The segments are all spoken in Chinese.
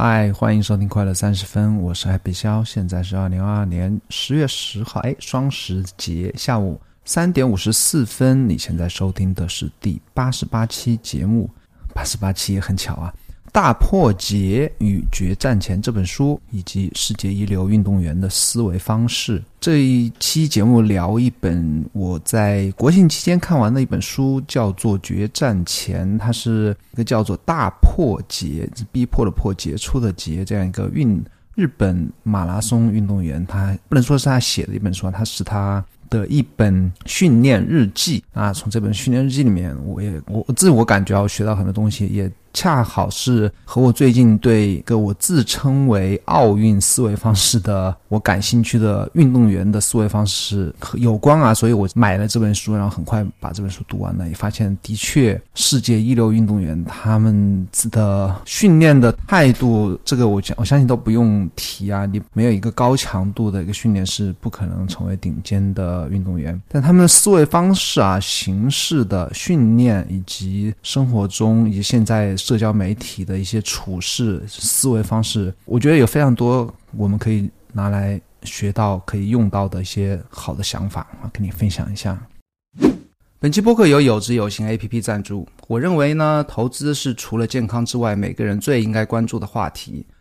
嗨，欢迎收听快乐三十分，我是 Happy 肖，现在是二零二二年十月十号，哎，双十节下午三点五十四分，你现在收听的是第八十八期节目，八十八期也很巧啊。大破解与决战前这本书，以及世界一流运动员的思维方式。这一期节目聊一本我在国庆期间看完的一本书，叫做《决战前》，它是一个叫做“大破解”逼迫的破杰出的杰这样一个运日本马拉松运动员，他不能说是他写的一本书，他是他的一本训练日记啊。从这本训练日记里面，我也我自我感觉我学到很多东西，也。恰好是和我最近对一个我自称为奥运思维方式的我感兴趣的运动员的思维方式有关啊，所以我买了这本书，然后很快把这本书读完了，也发现的确世界一流运动员他们的训练的态度，这个我我相信都不用提啊，你没有一个高强度的一个训练是不可能成为顶尖的运动员，但他们的思维方式啊、形式的训练以及生活中以及现在。社交媒体的一些处事思维方式，我觉得有非常多我们可以拿来学到、可以用到的一些好的想法啊，跟你分享一下。本期播客由有知有行 A P P 赞助。我认为呢，投资是除了健康之外，每个人最应该关注的话题。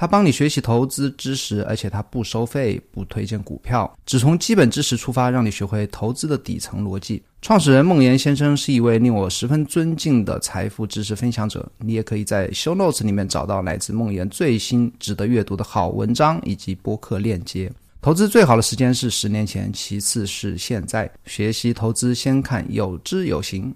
他帮你学习投资知识，而且他不收费，不推荐股票，只从基本知识出发，让你学会投资的底层逻辑。创始人孟岩先生是一位令我十分尊敬的财富知识分享者。你也可以在 Show Notes 里面找到来自孟岩最新值得阅读的好文章以及播客链接。投资最好的时间是十年前，其次是现在。学习投资，先看有知有行。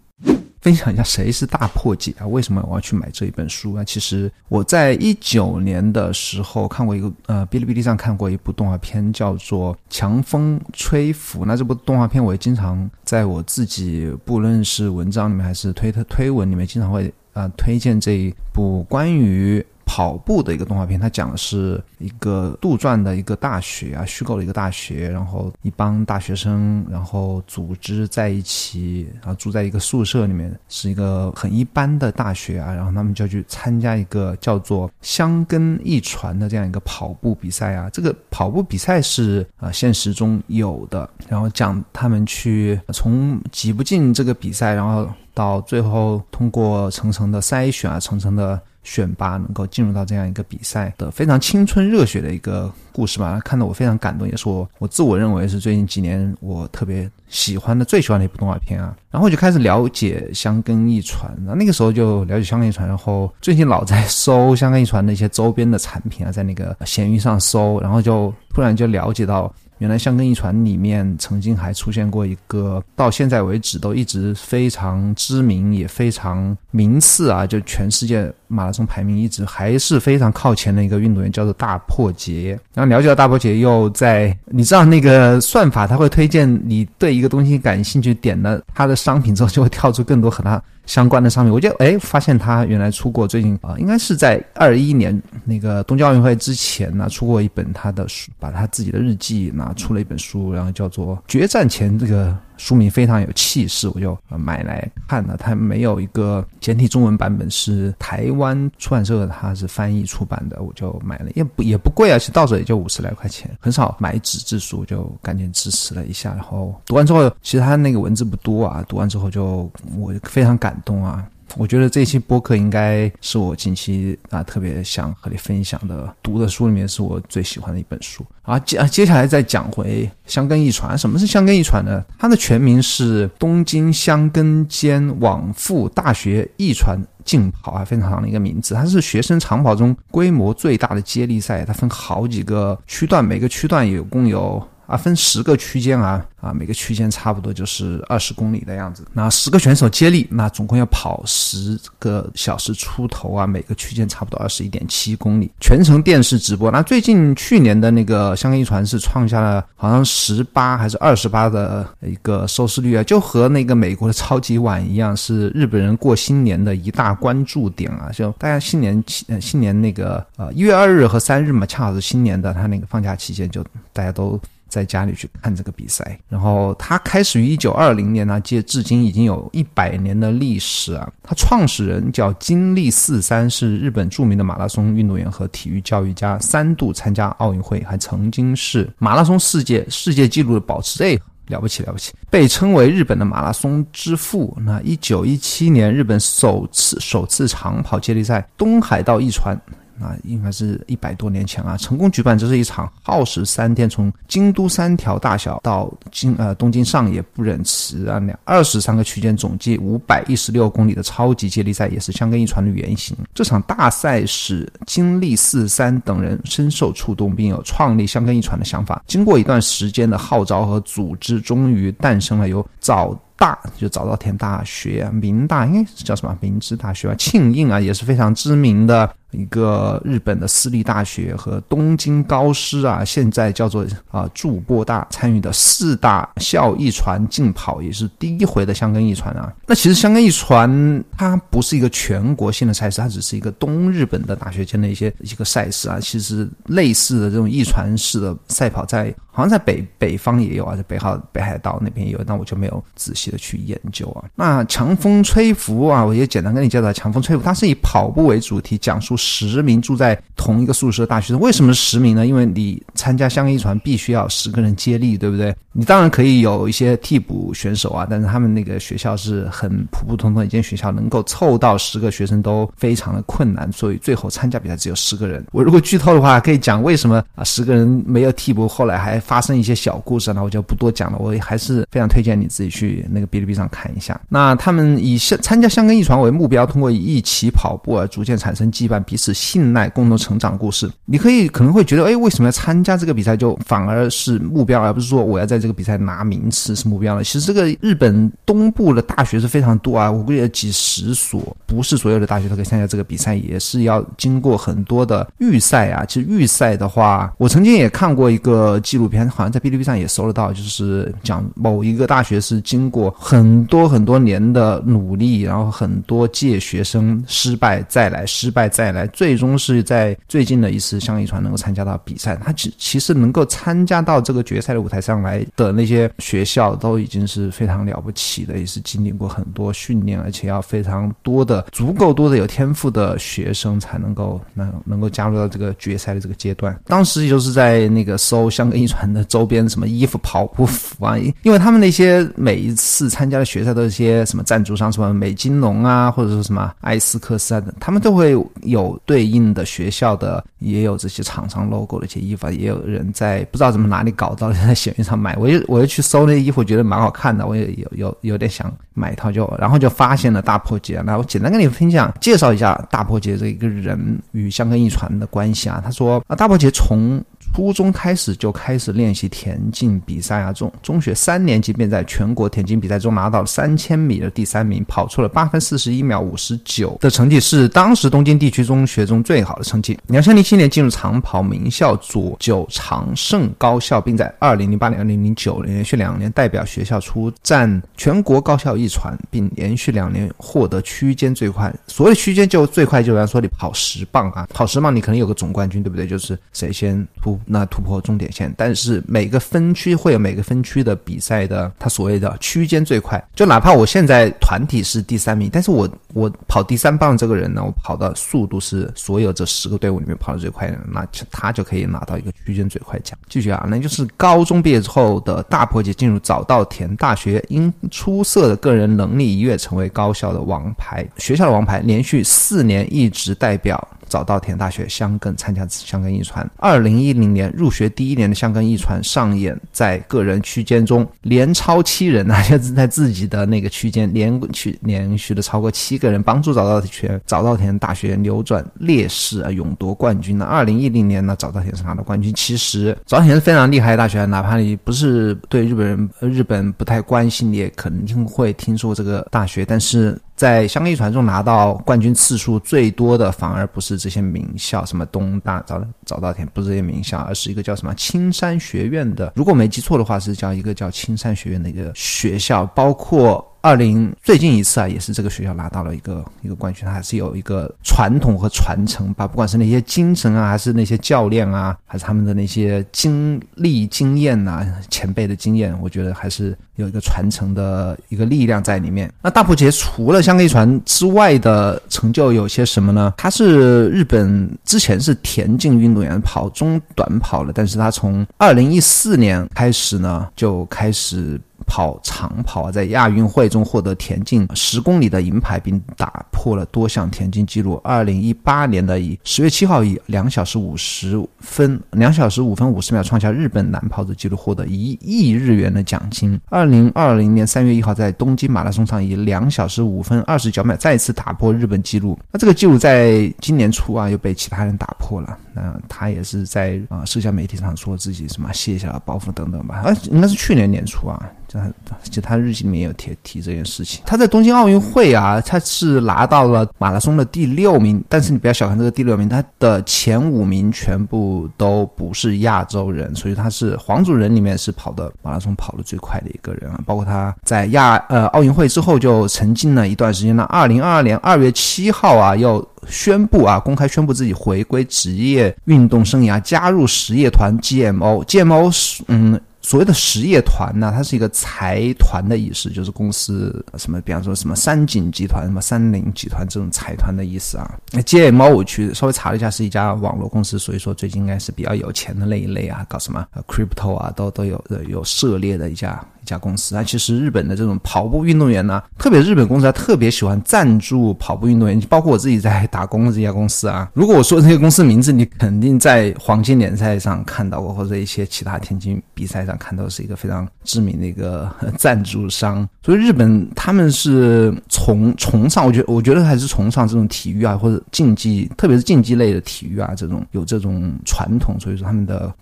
分享一下谁是大破解啊？为什么我要去买这一本书啊？其实我在一九年的时候看过一个呃，哔哩哔哩上看过一部动画片，叫做《强风吹拂》。那这部动画片我也经常在我自己不论是文章里面还是推特推文里面，经常会啊推荐这一部关于。跑步的一个动画片，它讲的是一个杜撰的一个大学啊，虚构的一个大学，然后一帮大学生，然后组织在一起，然后住在一个宿舍里面，是一个很一般的大学啊，然后他们就去参加一个叫做“香根一传”的这样一个跑步比赛啊，这个跑步比赛是啊现实中有的，然后讲他们去从挤不进这个比赛，然后到最后通过层层的筛选啊，层层的。选拔能够进入到这样一个比赛的非常青春热血的一个故事吧，看得我非常感动，也是我我自我认为是最近几年我特别喜欢的最喜欢的一部动画片啊。然后就开始了解香根一传，那那个时候就了解香根一传，然后最近老在搜香根一传的一些周边的产品啊，在那个闲鱼上搜，然后就突然就了解到。原来香根一传里面曾经还出现过一个，到现在为止都一直非常知名也非常名次啊，就全世界马拉松排名一直还是非常靠前的一个运动员，叫做大破节。然后了解到大破节，又在你知道那个算法，他会推荐你对一个东西感兴趣，点了他的商品之后，就会跳出更多和他。相关的商品，我就哎发现他原来出过最近啊，应该是在二一年那个东京奥运会之前呢，出过一本他的书，把他自己的日记拿出了一本书，然后叫做《决战前》这个。书名非常有气势，我就买来看了。它没有一个简体中文版本，是台湾出版社它是翻译出版的，我就买了，也不也不贵啊，其实到手也就五十来块钱，很少买纸质书，就赶紧支持了一下。然后读完之后，其实它那个文字不多啊，读完之后就我非常感动啊。我觉得这期播客应该是我近期啊特别想和你分享的读的书里面是我最喜欢的一本书啊。接啊接下来再讲回香根一传，什么是香根一传呢？它的全名是东京香根间往复大学一传竞跑啊，非常长的一个名字。它是学生长跑中规模最大的接力赛，它分好几个区段，每个区段有共有。啊，分十个区间啊啊，每个区间差不多就是二十公里的样子。那十个选手接力，那总共要跑十个小时出头啊，每个区间差不多二十一点七公里，全程电视直播。那最近去年的那个香港一传是创下了好像十八还是二十八的一个收视率啊，就和那个美国的超级碗一样，是日本人过新年的一大关注点啊。就大家新年新年那个呃一月二日和三日嘛，恰好是新年的他那个放假期间，就大家都。在家里去看这个比赛，然后它开始于一九二零年呢，届至今已经有一百年的历史啊。它创始人叫金立四三，是日本著名的马拉松运动员和体育教育家，三度参加奥运会，还曾经是马拉松世界世界纪录的保持者，了不起了不起，被称为日本的马拉松之父。那一九一七年，日本首次首次长跑接力赛东海道一传。啊，应该是一百多年前啊，成功举办这是一场耗时三天，从京都三条大小到京呃东京上野不忍池啊两二十三个区间，总计五百一十六公里的超级接力赛，也是香根一传的原型。这场大赛使金立四三等人深受触动，并有创立香根一传的想法。经过一段时间的号召和组织，终于诞生了由早。大就早稻田大学、明大，应该是叫什么明治大学啊？庆应啊，也是非常知名的一个日本的私立大学和东京高师啊，现在叫做啊筑波大参与的四大校一传竞跑，也是第一回的香根一传啊。那其实香根一传它不是一个全国性的赛事，它只是一个东日本的大学间的一些一个赛事啊。其实类似的这种一传式的赛跑，在好像在北北方也有啊，在北海北海道那边也有，但我就没有仔细。的去研究啊，那强风吹拂啊，我也简单跟你介绍强风吹拂，它是以跑步为主题，讲述十名住在同一个宿舍的大学生。为什么十名呢？因为你参加香港一传必须要十个人接力，对不对？你当然可以有一些替补选手啊，但是他们那个学校是很普普通通一间学校，能够凑到十个学生都非常的困难，所以最后参加比赛只有十个人。我如果剧透的话，可以讲为什么啊十个人没有替补，后来还发生一些小故事，那我就不多讲了。我还是非常推荐你自己去那个哔哩哔哩上看一下。那他们以香参加香港一传为目标，通过一起跑步而逐渐产生羁绊，彼此信赖，共同成长故事。你可以可能会觉得，哎，为什么要参加这个比赛？就反而是目标，而不是说我要在。这个比赛拿名次是目标了。其实这个日本东部的大学是非常多啊，我估计有几十所，不是所有的大学都可以参加这个比赛，也是要经过很多的预赛啊。其实预赛的话，我曾经也看过一个纪录片，好像在哔哩哔哩上也搜得到，就是讲某一个大学是经过很多很多年的努力，然后很多届学生失败再来，失败再来，来最终是在最近的一次香遗传能够参加到比赛。他其其实能够参加到这个决赛的舞台上来。的那些学校都已经是非常了不起的，也是经历过很多训练，而且要非常多的、足够多的有天赋的学生才能够能能够加入到这个决赛的这个阶段。当时就是在那个搜香港一传的周边什么衣服、跑步服啊，因为他们那些每一次参加的决赛都是些什么赞助商，什么美金龙啊，或者说什么艾斯克斯啊等，他们都会有有对应的学校的，也有这些厂商 logo 的一些衣服，也有人在不知道怎么哪里搞到在闲鱼上买。我就我就去搜那衣服，觉得蛮好看的，我也有有有点想买一套，就然后就发现了大破节。那我简单跟你分享介绍一下大破节这一个人与香根一传的关系啊。他说啊，大破节从。初中开始就开始练习田径比赛啊，中中学三年级便在全国田径比赛中拿到了三千米的第三名，跑出了八分四十一秒五十九的成绩，是当时东京地区中学中最好的成绩。两千零七年进入长跑名校左九长盛高校，并在二零零八年、二零零九年连续两年代表学校出战全国高校一传，并连续两年获得区间最快。所谓区间就最快，就比方说你跑十磅啊，跑十磅你可能有个总冠军，对不对？就是谁先突。那突破终点线，但是每个分区会有每个分区的比赛的，它所谓的区间最快。就哪怕我现在团体是第三名，但是我我跑第三棒这个人呢，我跑的速度是所有这十个队伍里面跑的最快的，那他就可以拿到一个区间最快奖。继续啊，那就是高中毕业之后的大破解进入早稻田大学，因出色的个人能力一跃成为高校的王牌，学校的王牌，连续四年一直代表早稻田大学香根参加香根一传。二零一零。年入学第一年的香港一传上演在个人区间中连超七人啊，就 是在自己的那个区间连续连续的超过七个个人，帮助早稻田早稻田大学扭转劣势啊，勇夺冠军呢。二零一零年呢，早稻田是拿到冠军。其实早稻田是非常厉害的大学，哪怕你不是对日本人日本不太关心，你也肯定会听说这个大学，但是。在香港一传中拿到冠军次数最多的，反而不是这些名校，什么东大早早稻田，不是这些名校，而是一个叫什么青山学院的。如果没记错的话，是叫一个叫青山学院的一个学校，包括。二零最近一次啊，也是这个学校拿到了一个一个冠军，还是有一个传统和传承吧。不管是那些精神啊，还是那些教练啊，还是他们的那些经历经验呐，前辈的经验，我觉得还是有一个传承的一个力量在里面。那大破节除了香格里传之外的成就有些什么呢？他是日本之前是田径运动员，跑中短跑了，但是他从二零一四年开始呢，就开始。跑长跑，在亚运会中获得田径十公里的银牌，并打破了多项田径纪录。二零一八年的以十月七号以两小时五十分两小时五分五十秒创下日本男跑者纪录，获得一亿日元的奖金。二零二零年三月一号在东京马拉松上以两小时五分二十九秒再次打破日本纪录。那这个纪录在今年初啊又被其他人打破了。那他也是在啊社交媒体上说自己什么卸下了包袱等等吧。啊，应该是去年年初啊。他就他日记里面有提提这件事情。他在东京奥运会啊，他是拿到了马拉松的第六名。但是你不要小看这个第六名，他的前五名全部都不是亚洲人，所以他是黄种人里面是跑的马拉松跑的最快的一个人啊。包括他在亚呃奥运会之后就沉浸了一段时间呢。二零二二年二月七号啊，又宣布啊，公开宣布自己回归职业运动生涯，加入实业团 GMO。GMO 是嗯。所谓的实业团呢，它是一个财团的意思，就是公司什么，比方说什么三井集团、什么三菱集团这种财团的意思啊。那 GMO 我去稍微查了一下，是一家网络公司，所以说最近应该是比较有钱的那一类啊，搞什么 crypto 啊，都都有有涉猎的一家。一家公司那，其实日本的这种跑步运动员呢，特别日本公司他，特别喜欢赞助跑步运动员。包括我自己在打工的这家公司啊，如果我说这个公司名字，你肯定在黄金联赛上看到过，或者一些其他田径比赛上看到，是一个非常知名的一个赞助商。所以日本他们是崇崇尚，我觉得我觉得还是崇尚这种体育啊，或者竞技，特别是竞技类的体育啊，这种有这种传统。所以说他们的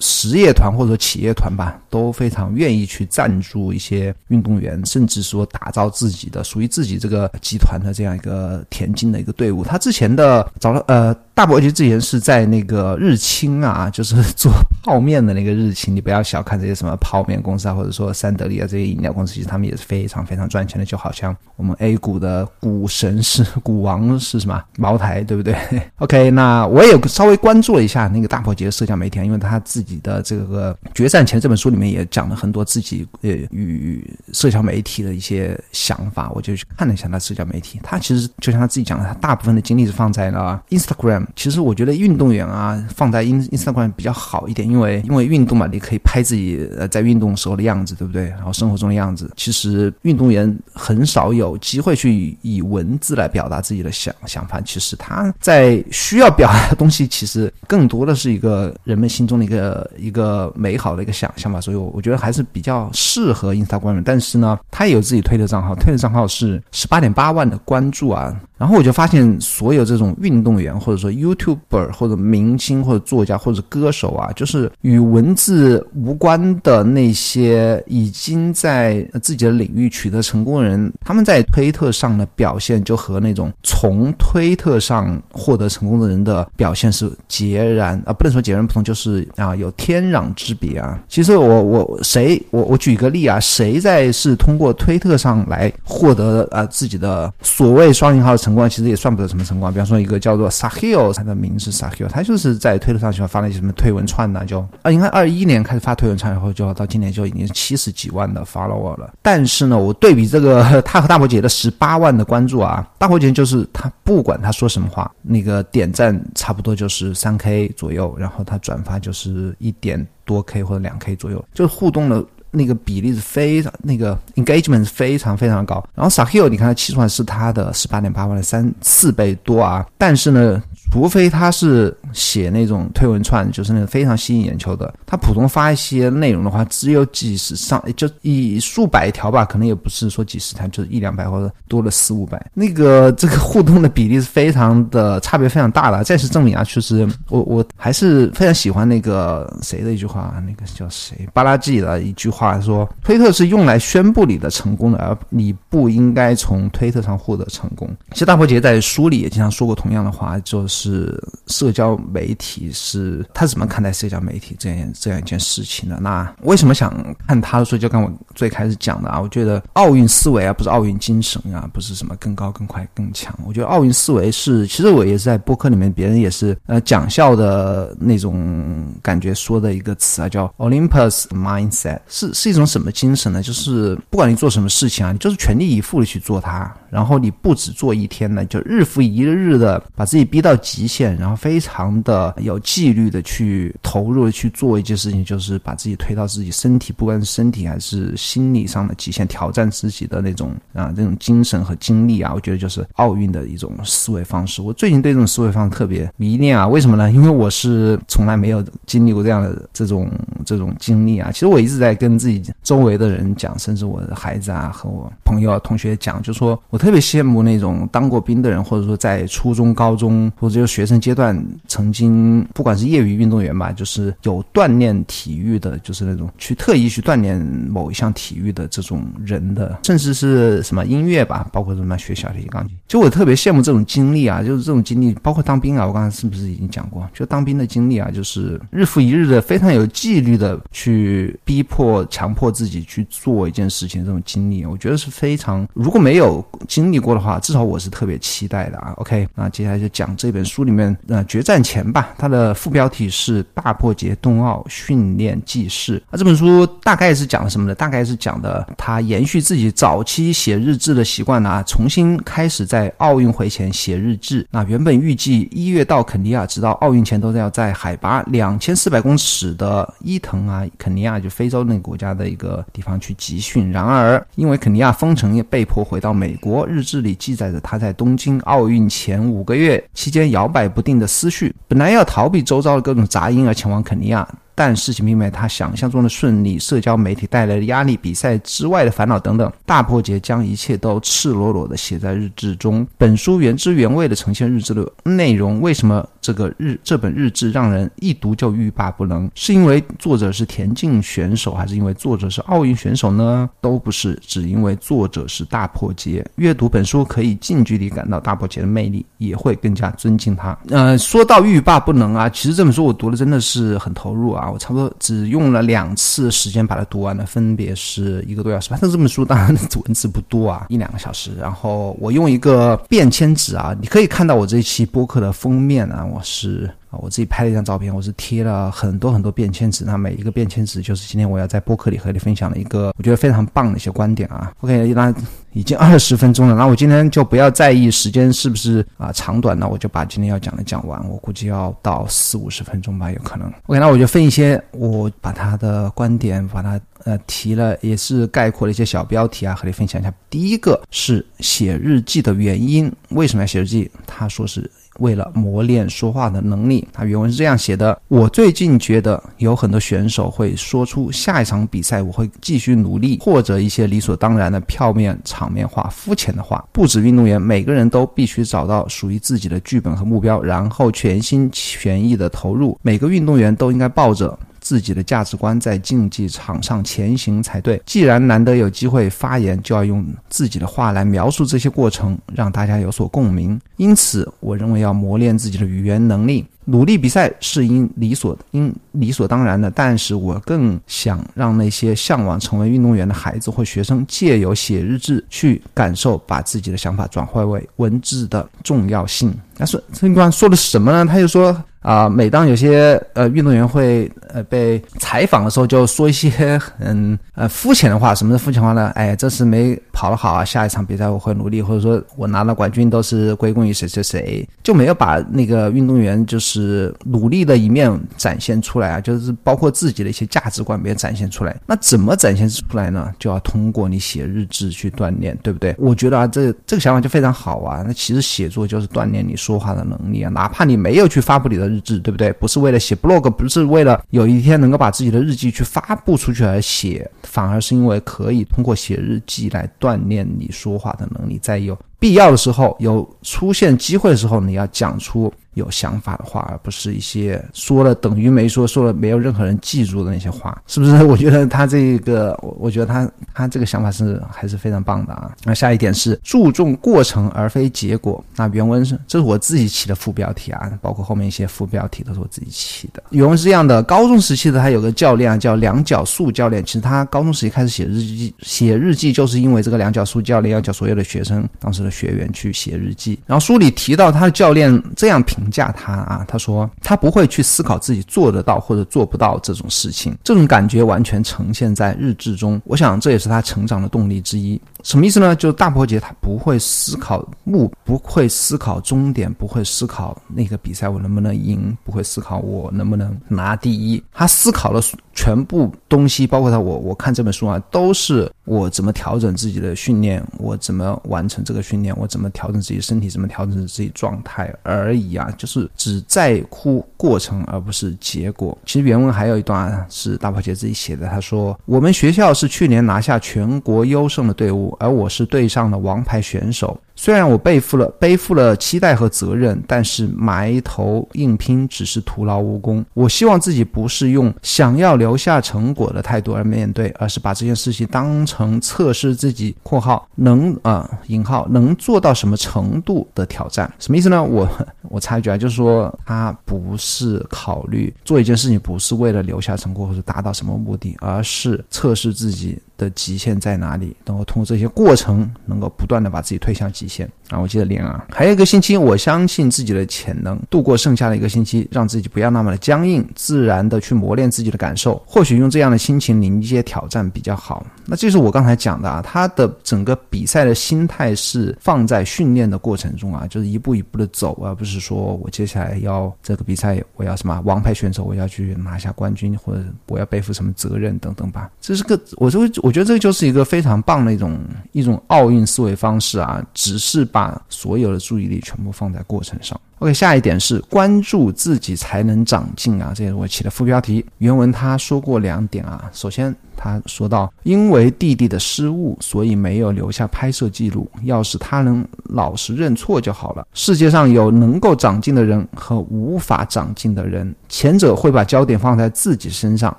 实业团或者企业团吧，都非常愿意去。赞助一些运动员，甚至说打造自己的属于自己这个集团的这样一个田径的一个队伍。他之前的找了呃。大伯其之前是在那个日清啊，就是做泡面的那个日清。你不要小看这些什么泡面公司啊，或者说三得利啊这些饮料公司，其实他们也是非常非常赚钱的。就好像我们 A 股的股神是股王是什么茅台，对不对？OK，那我也稍微关注了一下那个大伯杰的社交媒体，因为他自己的这个《决战前》这本书里面也讲了很多自己呃与社交媒体的一些想法，我就去看了一下他社交媒体。他其实就像他自己讲的，他大部分的精力是放在了 Instagram。其实我觉得运动员啊，放在 ins Instagram 比较好一点，因为因为运动嘛，你可以拍自己呃在运动时候的样子，对不对？然后生活中的样子。其实运动员很少有机会去以文字来表达自己的想想法。其实他在需要表达的东西，其实更多的是一个人们心中的一个一个美好的一个想象吧。所以，我我觉得还是比较适合 Instagram。但是呢，他也有自己推的账号，推的账号是十八点八万的关注啊。然后我就发现，所有这种运动员，或者说 YouTuber，或者明星，或者作家，或者歌手啊，就是与文字无关的那些已经在自己的领域取得成功的人，他们在推特上的表现，就和那种从推特上获得成功的人的表现是截然啊，不能说截然不同，就是啊，有天壤之别啊。其实我我谁我我举个例啊，谁在是通过推特上来获得啊自己的所谓双引号的。成功其实也算不得什么成功，比方说一个叫做 Sahil，他的名是 Sahil，他就是在推特上喜欢发那些什么推文串呢，就啊，应该二一年开始发推文串，然后就到今年就已经七十几万的 follower 了。但是呢，我对比这个他和大伯姐的十八万的关注啊，大伯姐就是他不管他说什么话，那个点赞差不多就是三 K 左右，然后他转发就是一点多 K 或者两 K 左右，就是互动的。那个比例是非常，那个 engagement 是非常非常高。然后 Sahil，你看他起出来是他的十八点八万的三四倍多啊。但是呢，除非他是写那种推文串，就是那种非常吸引眼球的。他普通发一些内容的话，只有几十上，就以数百条吧，可能也不是说几十条，就是一两百或者多了四五百。那个这个互动的比例是非常的差别非常大的。再次证明啊，就是我我还是非常喜欢那个谁的一句话，那个叫谁巴拉季的一句话说：推特是用来宣布你的成功的，而你不应该从推特上获得成功。其实大伯杰在书里也经常说过同样的话，就是是社交媒体是他怎么看待社交媒体这样这样一件事情的。那为什么想看他的书？就跟我最开始讲的啊，我觉得奥运思维啊，不是奥运精神啊，不是什么更高、更快、更强。我觉得奥运思维是，其实我也是在播客里面，别人也是呃讲笑的那种感觉说的一个词啊，叫 Olympus mindset，是是一种什么精神呢？就是不管你做什么事情啊，你就是全力以赴的去做它。然后你不止做一天呢，就日复一日的把自己逼到极限，然后非常的有纪律的去投入的去做一件事情，就是把自己推到自己身体，不管是身体还是心理上的极限，挑战自己的那种啊这种精神和精力啊，我觉得就是奥运的一种思维方式。我最近对这种思维方式特别迷恋啊，为什么呢？因为我是从来没有经历过这样的这种这种经历啊。其实我一直在跟自己周围的人讲，甚至我的孩子啊和我朋友啊同学讲，就说我。特别羡慕那种当过兵的人，或者说在初中、高中或者就学生阶段曾经，不管是业余运动员吧，就是有锻炼体育的，就是那种去特意去锻炼某一项体育的这种人的，甚至是什么音乐吧，包括什么学小提琴、钢琴。就我特别羡慕这种经历啊，就是这种经历，包括当兵啊，我刚才是不是已经讲过？就当兵的经历啊，就是日复一日的非常有纪律的去逼迫、强迫自己去做一件事情，这种经历，我觉得是非常如果没有。经历过的话，至少我是特别期待的啊。OK，那接下来就讲这本书里面呃决战前吧。它的副标题是《大破节冬奥训练记事》。那这本书大概是讲什么呢？大概是讲的他延续自己早期写日志的习惯呢，重新开始在奥运会前写日志。那原本预计一月到肯尼亚，直到奥运前都要在海拔两千四百公尺的伊藤啊，肯尼亚就非洲那个国家的一个地方去集训。然而因为肯尼亚封城，也被迫回到美国。日志里记载着他在东京奥运前五个月期间摇摆不定的思绪。本来要逃避周遭的各种杂音而前往肯尼亚。但事情并没有他想象中的顺利，社交媒体带来的压力、比赛之外的烦恼等等，大破节将一切都赤裸裸地写在日志中。本书原汁原味地呈现日志的内容。为什么这个日这本日志让人一读就欲罢不能？是因为作者是田径选手，还是因为作者是奥运选手呢？都不是，只因为作者是大破节。阅读本书可以近距离感到大破节的魅力，也会更加尊敬他。呃，说到欲罢不能啊，其实这本书我读的真的是很投入啊。我差不多只用了两次时间把它读完了，分别是一个多小时。反正这本书当然文字不多啊，一两个小时。然后我用一个便签纸啊，你可以看到我这一期播客的封面啊，我是。啊，我自己拍了一张照片，我是贴了很多很多便签纸，那每一个便签纸就是今天我要在播客里和你分享的一个我觉得非常棒的一些观点啊。OK，那已经二十分钟了，那我今天就不要在意时间是不是啊长短，那我就把今天要讲的讲完，我估计要到四五十分钟吧，有可能。OK，那我就分一些，我把他的观点把它呃提了，也是概括了一些小标题啊，和你分享一下。第一个是写日记的原因，为什么要写日记？他说是。为了磨练说话的能力，他原文是这样写的：我最近觉得有很多选手会说出下一场比赛我会继续努力，或者一些理所当然的票面、场面话、肤浅的话。不止运动员，每个人都必须找到属于自己的剧本和目标，然后全心全意的投入。每个运动员都应该抱着。自己的价值观在竞技场上前行才对。既然难得有机会发言，就要用自己的话来描述这些过程，让大家有所共鸣。因此，我认为要磨练自己的语言能力。努力比赛是应理所应理所当然的，但是我更想让那些向往成为运动员的孩子或学生，借由写日志去感受，把自己的想法转化为文字的重要性。那说这地方说的是什么呢？他就说。啊，每当有些呃运动员会呃被采访的时候，就说一些很 呃肤浅的话。什么是肤浅话呢？哎，这次没跑得好啊，下一场比赛我会努力，或者说我拿了冠军都是归功于谁谁谁，就没有把那个运动员就是努力的一面展现出来啊，就是包括自己的一些价值观没有展现出来。那怎么展现出来呢？就要通过你写日志去锻炼，对不对？我觉得啊，这这个想法就非常好啊。那其实写作就是锻炼你说话的能力啊，哪怕你没有去发布你的。日志，对不对？不是为了写 blog，不是为了有一天能够把自己的日记去发布出去而写，反而是因为可以通过写日记来锻炼你说话的能力，在有必要的时候，有出现机会的时候，你要讲出。有想法的话，而不是一些说了等于没说，说了没有任何人记住的那些话，是不是？我觉得他这个，我我觉得他他这个想法是还是非常棒的啊。那下一点是注重过程而非结果。那原文是这是我自己起的副标题啊，包括后面一些副标题都是我自己起的。原文是这样的：高中时期的他有个教练啊，叫梁角树教练。其实他高中时期开始写日记，写日记就是因为这个梁角树教练要叫所有的学生当时的学员去写日记。然后书里提到他的教练这样评。评价他啊，他说他不会去思考自己做得到或者做不到这种事情，这种感觉完全呈现在日志中。我想这也是他成长的动力之一。什么意思呢？就是大伯杰他不会思考目，不会思考终点，不会思考那个比赛我能不能赢，不会思考我能不能拿第一。他思考的全部东西，包括他我我看这本书啊，都是我怎么调整自己的训练，我怎么完成这个训练，我怎么调整自己身体，怎么调整自己状态而已啊。就是只在乎过程，而不是结果。其实原文还有一段是大宝姐自己写的，他说：“我们学校是去年拿下全国优胜的队伍，而我是队上的王牌选手。”虽然我背负了背负了期待和责任，但是埋头硬拼只是徒劳无功。我希望自己不是用想要留下成果的态度而面对，而是把这件事情当成测试自己（括号能啊引号能做到什么程度的挑战）。什么意思呢？我我插一句啊，就是说他不是考虑做一件事情不是为了留下成果或者达到什么目的，而是测试自己。的极限在哪里？能够通过这些过程，能够不断的把自己推向极限啊！我记得练啊，还有一个星期，我相信自己的潜能，度过剩下的一个星期，让自己不要那么的僵硬，自然的去磨练自己的感受。或许用这样的心情迎接挑战比较好。那这是我刚才讲的啊，他的整个比赛的心态是放在训练的过程中啊，就是一步一步的走，而不是说我接下来要这个比赛，我要什么王牌选手，我要去拿下冠军，或者我要背负什么责任等等吧。这是个，我就我。我觉得这就是一个非常棒的一种一种奥运思维方式啊，只是把所有的注意力全部放在过程上。OK，下一点是关注自己才能长进啊，这也是我起的副标题。原文他说过两点啊，首先。他说道：“因为弟弟的失误，所以没有留下拍摄记录。要是他能老实认错就好了。世界上有能够长进的人和无法长进的人，前者会把焦点放在自己身上，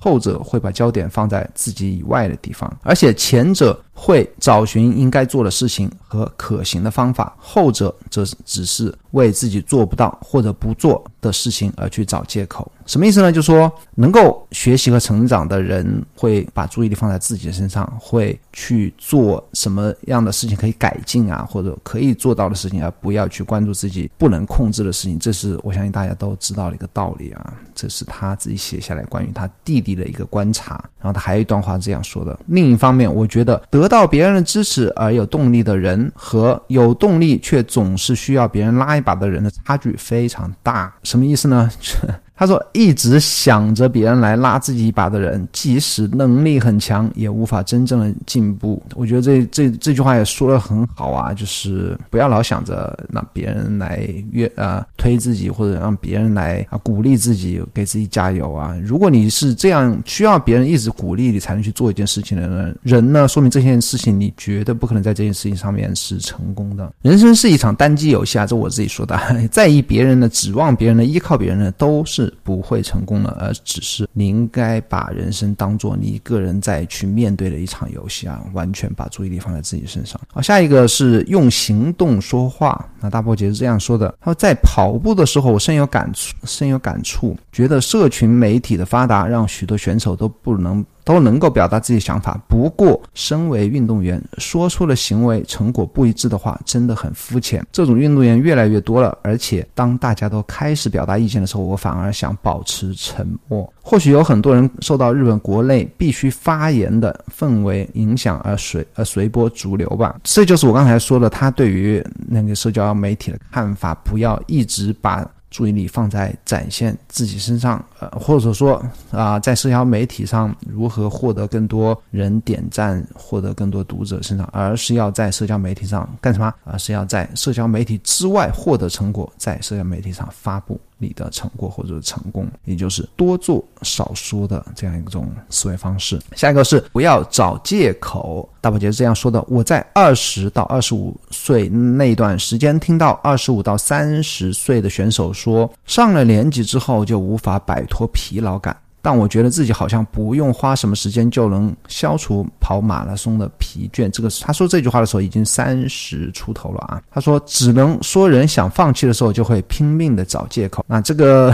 后者会把焦点放在自己以外的地方。而且前者会找寻应该做的事情和可行的方法，后者则只是为自己做不到或者不做的事情而去找借口。”什么意思呢？就是说，能够学习和成长的人会把注意力放在自己的身上，会去做什么样的事情可以改进啊，或者可以做到的事情，而不要去关注自己不能控制的事情。这是我相信大家都知道的一个道理啊。这是他自己写下来关于他弟弟的一个观察。然后他还有一段话这样说的：另一方面，我觉得得到别人的支持而有动力的人和有动力却总是需要别人拉一把的人的差距非常大。什么意思呢？他说：“一直想着别人来拉自己一把的人，即使能力很强，也无法真正的进步。”我觉得这这这句话也说的很好啊，就是不要老想着让别人来约啊推自己，或者让别人来啊鼓励自己，给自己加油啊。如果你是这样需要别人一直鼓励你才能去做一件事情的人，人呢，说明这件事情你绝对不可能在这件事情上面是成功的。人生是一场单机游戏啊，这我自己说的。在意别人的、指望别人的、依靠别人的，都是。是不会成功了，而只是你应该把人生当做你个人在去面对的一场游戏啊，完全把注意力放在自己身上。好，下一个是用行动说话。那大波姐是这样说的：他说，在跑步的时候，我深有感触，深有感触，觉得社群媒体的发达让许多选手都不能。都能够表达自己想法，不过身为运动员，说出的行为成果不一致的话，真的很肤浅。这种运动员越来越多了，而且当大家都开始表达意见的时候，我反而想保持沉默。或许有很多人受到日本国内必须发言的氛围影响而随而随波逐流吧。这就是我刚才说的，他对于那个社交媒体的看法，不要一直把。注意力放在展现自己身上，呃，或者说啊，在社交媒体上如何获得更多人点赞，获得更多读者身上，而是要在社交媒体上干什么？而是要在社交媒体之外获得成果，在社交媒体上发布。你的成果或者成功，也就是多做少说的这样一种思维方式。下一个是不要找借口。大宝姐是这样说的：我在二十到二十五岁那段时间，听到二十五到三十岁的选手说，上了年纪之后就无法摆脱疲劳感。但我觉得自己好像不用花什么时间就能消除跑马拉松的疲倦。这个他说这句话的时候已经三十出头了啊。他说只能说人想放弃的时候就会拼命的找借口。那这个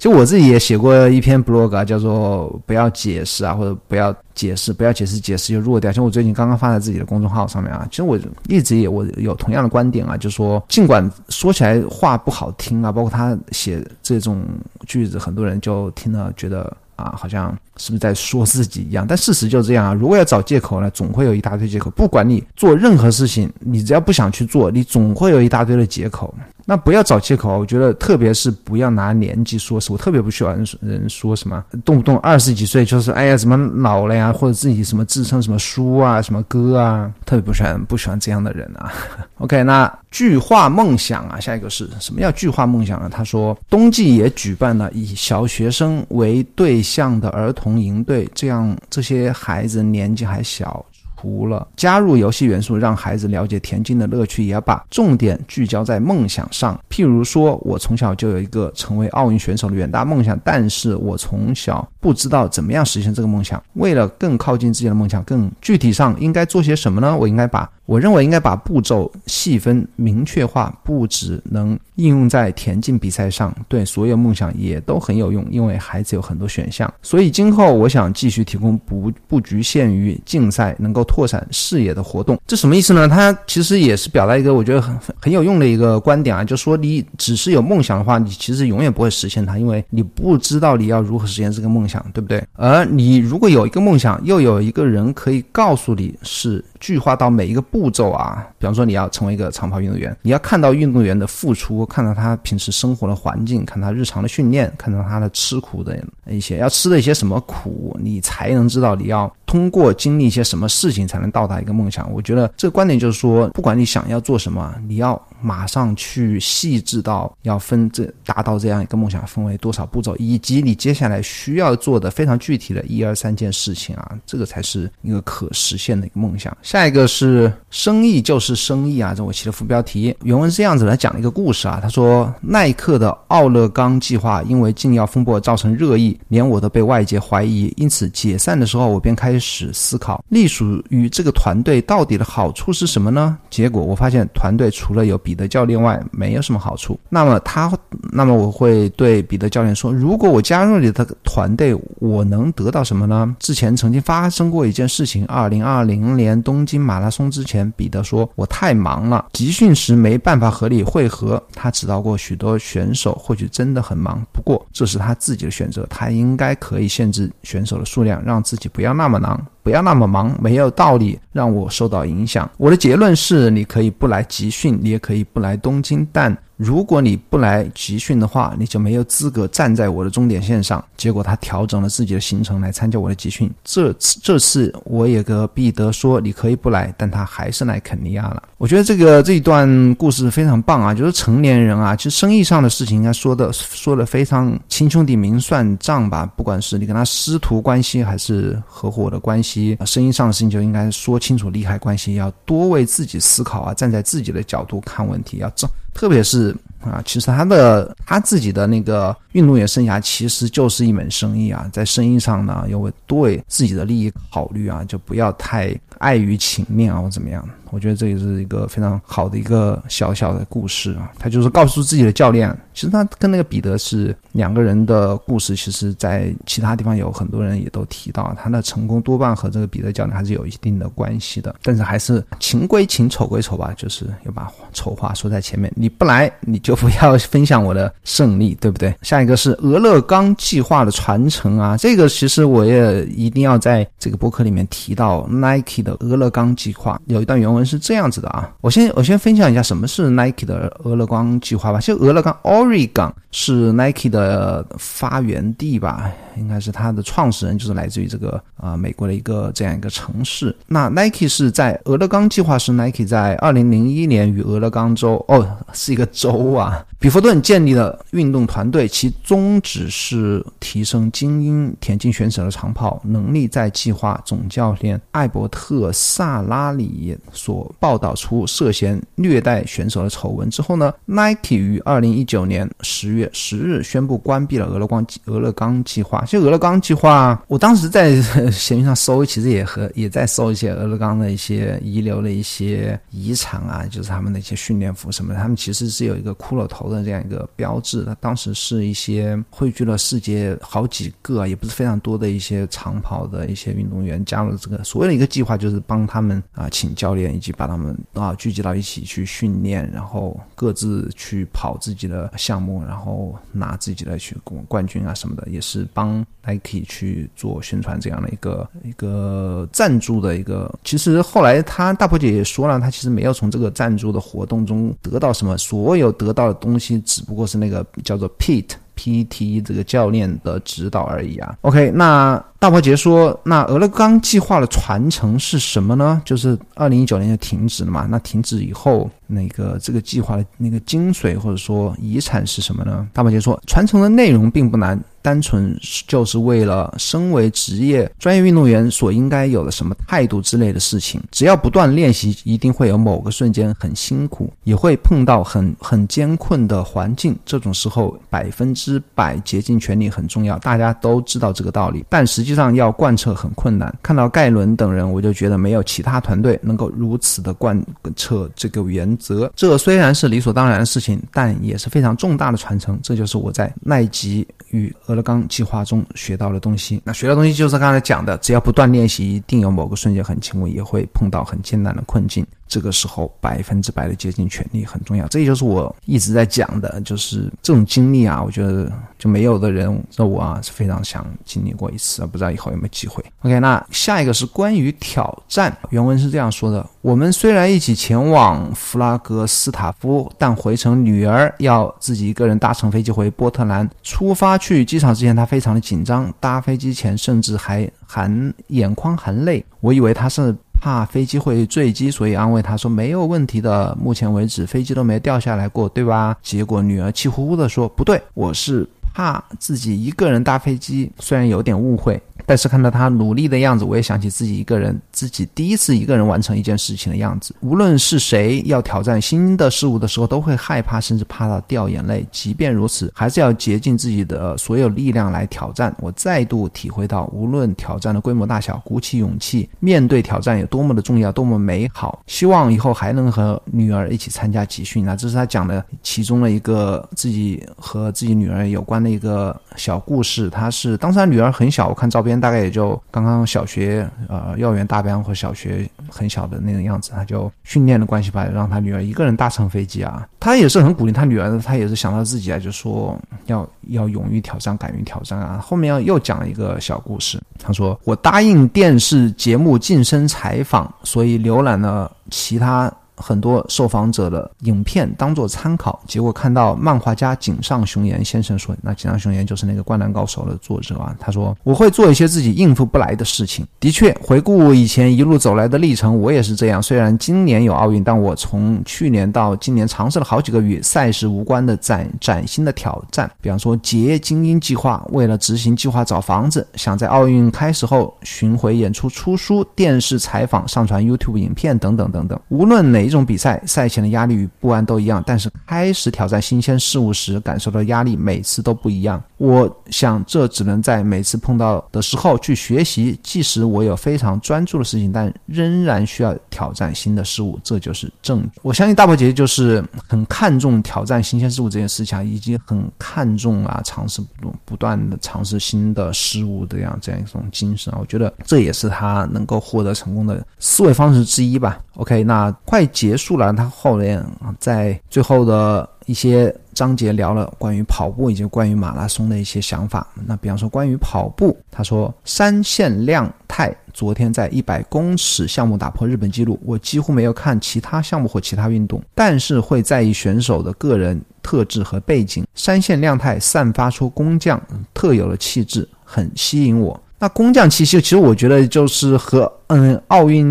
其实我自己也写过一篇 blog，叫做不要解释啊，或者不要解释，不要解释，解释就弱掉。像我最近刚刚发在自己的公众号上面啊。其实我一直也我有同样的观点啊，就是说尽管说起来话不好听啊，包括他写这种句子，很多人就听了觉得。啊，好像是不是在说自己一样？但事实就是这样啊。如果要找借口呢，总会有一大堆借口。不管你做任何事情，你只要不想去做，你总会有一大堆的借口。那不要找借口，我觉得特别是不要拿年纪说事。我特别不喜欢人说什么动不动二十几岁就是哎呀怎么老了呀，或者自己什么自称什么叔啊、什么哥啊，特别不喜欢不喜欢这样的人啊。OK，那巨化梦想啊，下一个是什么叫巨化梦想呢？他说冬季也举办了以小学生为对象的儿童营队，这样这些孩子年纪还小。除了加入游戏元素，让孩子了解田径的乐趣，也要把重点聚焦在梦想上。譬如说，我从小就有一个成为奥运选手的远大梦想，但是我从小不知道怎么样实现这个梦想。为了更靠近自己的梦想，更具体上应该做些什么呢？我应该把。我认为应该把步骤细分、明确化，不只能应用在田径比赛上，对所有梦想也都很有用。因为孩子有很多选项，所以今后我想继续提供不不局限于竞赛、能够拓展视野的活动。这什么意思呢？他其实也是表达一个我觉得很很有用的一个观点啊，就说你只是有梦想的话，你其实永远不会实现它，因为你不知道你要如何实现这个梦想，对不对？而你如果有一个梦想，又有一个人可以告诉你是。具化到每一个步骤啊，比方说你要成为一个长跑运动员，你要看到运动员的付出，看到他平时生活的环境，看他日常的训练，看到他的吃苦的一些，要吃的一些什么苦，你才能知道你要通过经历一些什么事情你才能到达一个梦想。我觉得这个观点就是说，不管你想要做什么，你要马上去细致到要分这达到这样一个梦想分为多少步骤，以及你接下来需要做的非常具体的一二三件事情啊，这个才是一个可实现的一个梦想。下一个是生意就是生意啊，这我起的副标题。原文是这样子来讲了一个故事啊。他说，耐克的奥勒冈计划因为禁药风波造成热议，连我都被外界怀疑。因此解散的时候，我便开始思考，隶属于这个团队到底的好处是什么呢？结果我发现，团队除了有彼得教练外，没有什么好处。那么他，那么我会对彼得教练说，如果我加入你的团队，我能得到什么呢？之前曾经发生过一件事情，二零二零年。东京马拉松之前，彼得说：“我太忙了，集训时没办法和你会合。”他指导过许多选手，或许真的很忙，不过这是他自己的选择。他应该可以限制选手的数量，让自己不要那么忙，不要那么忙，没有道理让我受到影响。我的结论是：你可以不来集训，你也可以不来东京，但。如果你不来集训的话，你就没有资格站在我的终点线上。结果他调整了自己的行程来参加我的集训。这次这次我也跟彼得说你可以不来，但他还是来肯尼亚了。我觉得这个这一段故事非常棒啊！就是成年人啊，其实生意上的事情应该说的说的非常亲兄弟明算账吧。不管是你跟他师徒关系还是合伙的关系，生意上的事情就应该说清楚利害关系，要多为自己思考啊，站在自己的角度看问题，要正。特别是啊，其实他的他自己的那个运动员生涯其实就是一门生意啊，在生意上呢，要为多为自己的利益考虑啊，就不要太碍于情面啊或怎么样。我觉得这也是一个非常好的一个小小的故事啊，他就是告诉自己的教练，其实他跟那个彼得是两个人的故事，其实在其他地方有很多人也都提到，他的成功多半和这个彼得教练还是有一定的关系的。但是还是情归情，丑归丑吧，就是要把丑话说在前面，你不来，你就不要分享我的胜利，对不对？下一个是俄勒冈计划的传承啊，这个其实我也一定要在这个博客里面提到 Nike 的俄勒冈计划，有一段原文。是这样子的啊，我先我先分享一下什么是 Nike 的俄勒冈计划吧。其实俄勒冈 Oregon 是 Nike 的发源地吧，应该是它的创始人就是来自于这个啊美国的一个这样一个城市。那 Nike 是在俄勒冈计划是 Nike 在二零零一年与俄勒冈州哦是一个州啊，比佛顿建立了运动团队，其宗旨是提升精英田径选手的长跑能力。在计划总教练艾伯特萨拉里所所报道出涉嫌虐待选手的丑闻之后呢，Nike 于二零一九年十月十日宣布关闭了俄勒冈俄勒冈计划。其实俄勒冈计划，我当时在闲鱼上搜，其实也和也在搜一些俄勒冈的一些遗留的一些遗产啊，就是他们的一些训练服什么的。他们其实是有一个骷髅头的这样一个标志的。当时是一些汇聚了世界好几个，也不是非常多的一些长跑的一些运动员加入这个所谓的一个计划，就是帮他们啊请教练及把他们啊聚集到一起去训练，然后各自去跑自己的项目，然后拿自己的去冠军啊什么的，也是帮 Nike 去做宣传这样的一个一个赞助的一个。其实后来他大婆姐也说了，他其实没有从这个赞助的活动中得到什么，所有得到的东西只不过是那个叫做 Pete。PTE 这个教练的指导而已啊。OK，那大伯杰说，那俄勒冈计划的传承是什么呢？就是二零一九年就停止了嘛。那停止以后，那个这个计划的那个精髓或者说遗产是什么呢？大伯杰说，传承的内容并不难。单纯就是为了身为职业专业运动员所应该有的什么态度之类的事情，只要不断练习，一定会有某个瞬间很辛苦，也会碰到很 很艰困的环境。这种时候，百分之百竭尽全力很重要，大家都知道这个道理。但实际上要贯彻很困难。看到盖伦等人，我就觉得没有其他团队能够如此的贯彻这个原则。这虽然是理所当然的事情，但也是非常重大的传承。这就是我在奈吉与。俄勒冈计划中学到的东西，那学到东西就是刚才讲的，只要不断练习，一定有某个瞬间很轻微，也会碰到很艰难的困境。这个时候百分之百的竭尽全力很重要，这也就是我一直在讲的，就是这种经历啊，我觉得就没有的人，那我啊是非常想经历过一次，不知道以后有没有机会。OK，那下一个是关于挑战，原文是这样说的：我们虽然一起前往弗拉格斯塔夫，但回程女儿要自己一个人搭乘飞机回波特兰。出发去机场之前，她非常的紧张，搭飞机前甚至还含眼眶含泪，我以为她是。怕飞机会坠机，所以安慰他说没有问题的。目前为止飞机都没掉下来过，对吧？结果女儿气呼呼地说：“不对，我是怕自己一个人搭飞机。”虽然有点误会。但是看到他努力的样子，我也想起自己一个人，自己第一次一个人完成一件事情的样子。无论是谁要挑战新的事物的时候，都会害怕，甚至怕到掉眼泪。即便如此，还是要竭尽自己的所有力量来挑战。我再度体会到，无论挑战的规模大小，鼓起勇气面对挑战有多么的重要，多么美好。希望以后还能和女儿一起参加集训啊！这是他讲的其中的一个自己和自己女儿有关的一个小故事。他是当时他女儿很小，我看照片。大概也就刚刚小学，呃，幼儿园大班或小学很小的那个样子，他就训练的关系吧，让他女儿一个人搭乘飞机啊。他也是很鼓励他女儿的，他也是想到自己啊，就说要要勇于挑战，敢于挑战啊。后面又讲一个小故事，他说我答应电视节目晋升采访，所以浏览了其他。很多受访者的影片当做参考，结果看到漫画家井上雄彦先生说：“那井上雄彦就是那个《灌篮高手》的作者啊。”他说：“我会做一些自己应付不来的事情。”的确，回顾以前一路走来的历程，我也是这样。虽然今年有奥运，但我从去年到今年尝试了好几个与赛事无关的崭崭新的挑战，比方说结精英计划，为了执行计划找房子，想在奥运开始后巡回演出、出书、电视采访、上传 YouTube 影片等等等等。无论哪。这种比赛赛前的压力与不安都一样，但是开始挑战新鲜事物时感受到压力每次都不一样。我想这只能在每次碰到的时候去学习，即使我有非常专注的事情，但仍然需要挑战新的事物。这就是正。我相信大伯姐就是很看重挑战新鲜事物这件事情啊，以及很看重啊尝试不不断的尝试新的事物这样这样一种精神啊。我觉得这也是他能够获得成功的思维方式之一吧。OK，那快。结束了，他后面在最后的。一些章节聊了关于跑步以及关于马拉松的一些想法。那比方说关于跑步，他说山县亮太昨天在一百公尺项目打破日本纪录。我几乎没有看其他项目或其他运动，但是会在意选手的个人特质和背景。山县亮太散发出工匠特有的气质，很吸引我。那工匠气息，其实我觉得就是和嗯奥运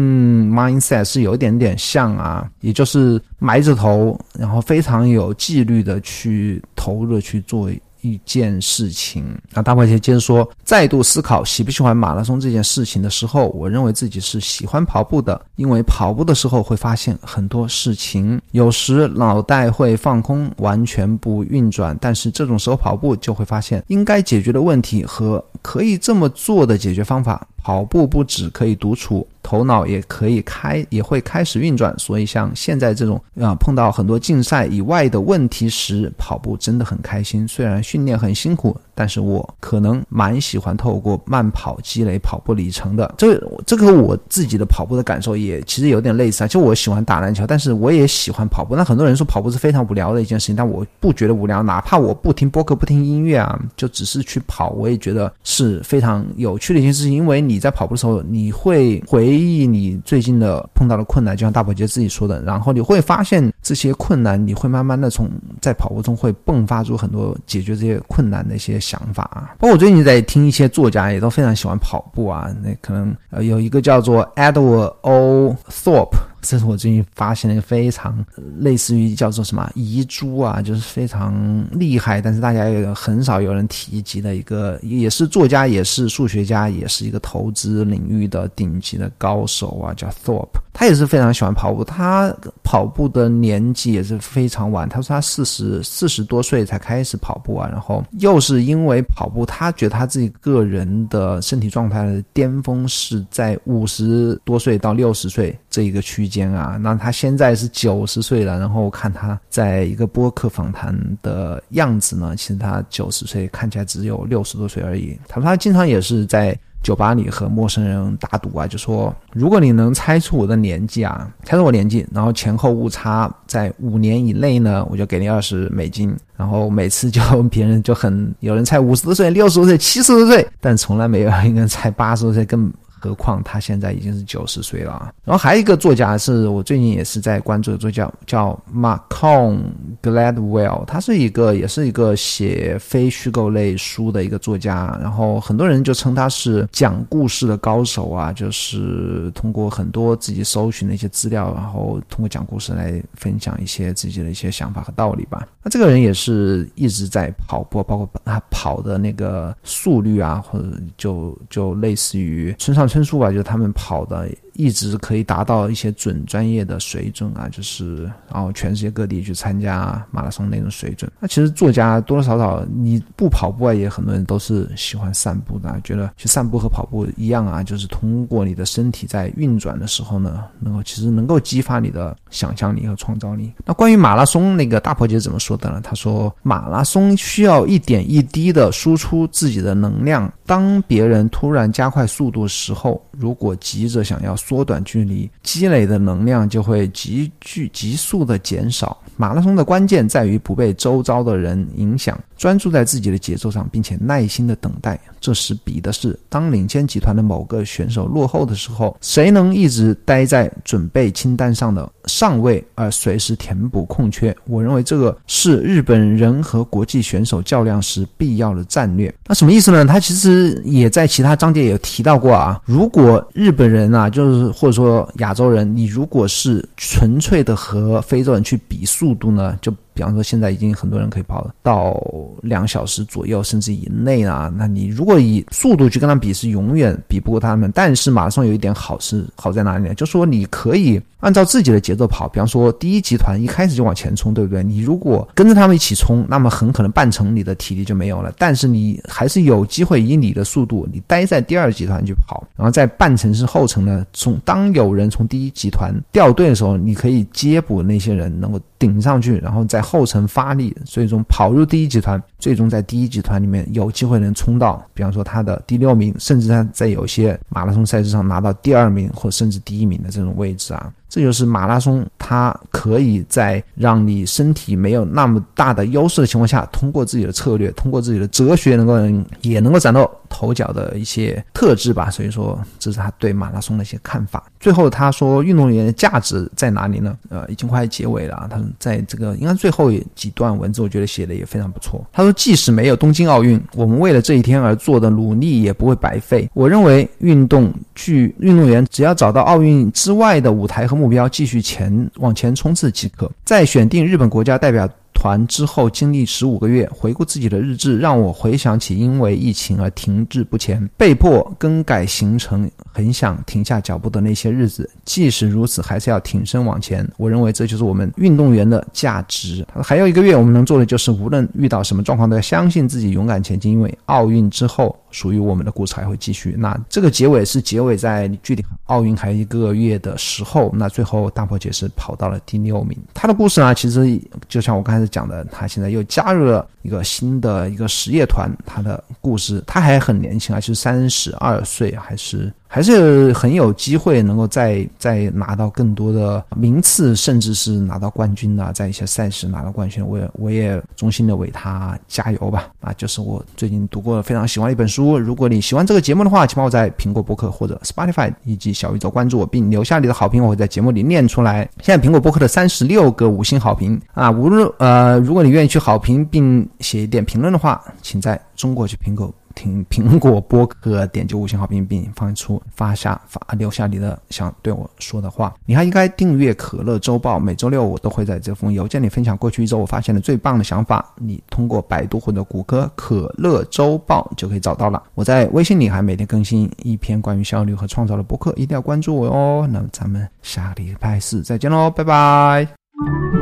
mindset 是有一点点像啊，也就是埋着头，然后非常有纪律的去投入的去做。一件事情，那大伯姐接着说，再度思考喜不喜欢马拉松这件事情的时候，我认为自己是喜欢跑步的，因为跑步的时候会发现很多事情，有时脑袋会放空，完全不运转，但是这种时候跑步就会发现应该解决的问题和可以这么做的解决方法。跑步不止可以独处。头脑也可以开，也会开始运转。所以像现在这种啊，碰到很多竞赛以外的问题时，跑步真的很开心。虽然训练很辛苦，但是我可能蛮喜欢透过慢跑积累跑步里程的。这这个我自己的跑步的感受也其实有点类似啊。就我喜欢打篮球，但是我也喜欢跑步。那很多人说跑步是非常无聊的一件事情，但我不觉得无聊。哪怕我不听播客、不听音乐啊，就只是去跑，我也觉得是非常有趣的一件事情。因为你在跑步的时候，你会回。忆你最近的碰到的困难，就像大宝杰自己说的，然后你会发现这些困难，你会慢慢的从在跑步中会迸发出很多解决这些困难的一些想法啊。包括我最近在听一些作家，也都非常喜欢跑步啊。那可能呃有一个叫做 Edward O. Thorpe。这是我最近发现了一个非常类似于叫做什么遗珠啊，就是非常厉害，但是大家也很少有人提及的一个，也是作家，也是数学家，也是一个投资领域的顶级的高手啊，叫 Thorpe。他也是非常喜欢跑步，他跑步的年纪也是非常晚。他说他四十四十多岁才开始跑步啊，然后又是因为跑步，他觉得他自己个人的身体状态的巅峰是在五十多岁到六十岁这一个区间啊。那他现在是九十岁了，然后看他在一个播客访谈的样子呢，其实他九十岁看起来只有六十多岁而已。他说他经常也是在。酒吧里和陌生人打赌啊，就说如果你能猜出我的年纪啊，猜出我年纪，然后前后误差在五年以内呢，我就给你二十美金。然后每次就别人就很有人猜五十多岁、六十多岁、七十多岁，但从来没有一个人猜八十多岁，更。何况他现在已经是九十岁了。然后还有一个作家是我最近也是在关注的作家，叫 m a c o n Gladwell，他是一个也是一个写非虚构类书的一个作家。然后很多人就称他是讲故事的高手啊，就是通过很多自己搜寻的一些资料，然后通过讲故事来分享一些自己的一些想法和道理吧。那这个人也是一直在跑步，包括他跑的那个速率啊，或者就就类似于村上。村书吧，就是他们跑的。一直可以达到一些准专业的水准啊，就是然后全世界各地去参加马拉松那种水准。那其实作家多多少少，你不跑步啊，也很多人都是喜欢散步的，觉得去散步和跑步一样啊，就是通过你的身体在运转的时候呢，能够其实能够激发你的想象力和创造力。那关于马拉松，那个大婆姐怎么说的呢？她说马拉松需要一点一滴的输出自己的能量，当别人突然加快速度时候，如果急着想要。缩短距离，积累的能量就会急剧、急速的减少。马拉松的关键在于不被周遭的人影响。专注在自己的节奏上，并且耐心的等待。这时比的是，当领先集团的某个选手落后的时候，谁能一直待在准备清单上的上位，而随时填补空缺。我认为这个是日本人和国际选手较量时必要的战略。那什么意思呢？他其实也在其他章节也提到过啊。如果日本人啊，就是就是或者说亚洲人，你如果是纯粹的和非洲人去比速度呢，就。比方说，现在已经很多人可以跑到两小时左右，甚至以内啊。那你如果以速度去跟他们比，是永远比不过他们。但是马拉松有一点好是好在哪里呢？就说你可以按照自己的节奏跑。比方说，第一集团一开始就往前冲，对不对？你如果跟着他们一起冲，那么很可能半程你的体力就没有了。但是你还是有机会以你的速度，你待在第二集团去跑，然后在半程是后程呢。从当有人从第一集团掉队的时候，你可以接补那些人，能够顶上去，然后在。后程发力，最终跑入第一集团，最终在第一集团里面有机会能冲到，比方说他的第六名，甚至他在有些马拉松赛事上拿到第二名或甚至第一名的这种位置啊。这就是马拉松，它可以在让你身体没有那么大的优势的情况下，通过自己的策略，通过自己的哲学，能够也能够崭露头角的一些特质吧。所以说，这是他对马拉松的一些看法。最后他说，运动员的价值在哪里呢？呃，已经快结尾了。他在这个应该最后几段文字，我觉得写的也非常不错。他说，即使没有东京奥运，我们为了这一天而做的努力也不会白费。我认为，运动剧运动员只要找到奥运之外的舞台和目标，继续前往前冲刺即可。在选定日本国家代表。团之后经历十五个月，回顾自己的日志，让我回想起因为疫情而停滞不前、被迫更改行程、很想停下脚步的那些日子。即使如此，还是要挺身往前。我认为这就是我们运动员的价值。还有一个月，我们能做的就是，无论遇到什么状况，都要相信自己，勇敢前进。因为奥运之后。属于我们的故事还会继续。那这个结尾是结尾在距离奥运还一个月的时候。那最后大破解是跑到了第六名。他的故事呢，其实就像我刚才讲的，他现在又加入了一个新的一个实业团。他的故事，他还很年轻啊，是三十二岁，还是。还是很有机会能够再再拿到更多的名次，甚至是拿到冠军的，在一些赛事拿到冠军，我也我也衷心的为他加油吧。啊，就是我最近读过非常喜欢的一本书。如果你喜欢这个节目的话，请帮我在苹果播客或者 Spotify 以及小宇宙关注我，并留下你的好评，我会在节目里念出来。现在苹果播客的三十六个五星好评啊，无论呃，如果你愿意去好评并写一点评论的话，请在中国去苹果。听苹果播客，点击五星好评并放出发下发留下你的想对我说的话。你还应该订阅可乐周报，每周六我都会在这封邮件里分享过去一周我发现的最棒的想法。你通过百度或者谷歌“可乐周报”就可以找到了。我在微信里还每天更新一篇关于效率和创造的博客，一定要关注我哦。那么咱们下礼拜四再见喽，拜拜。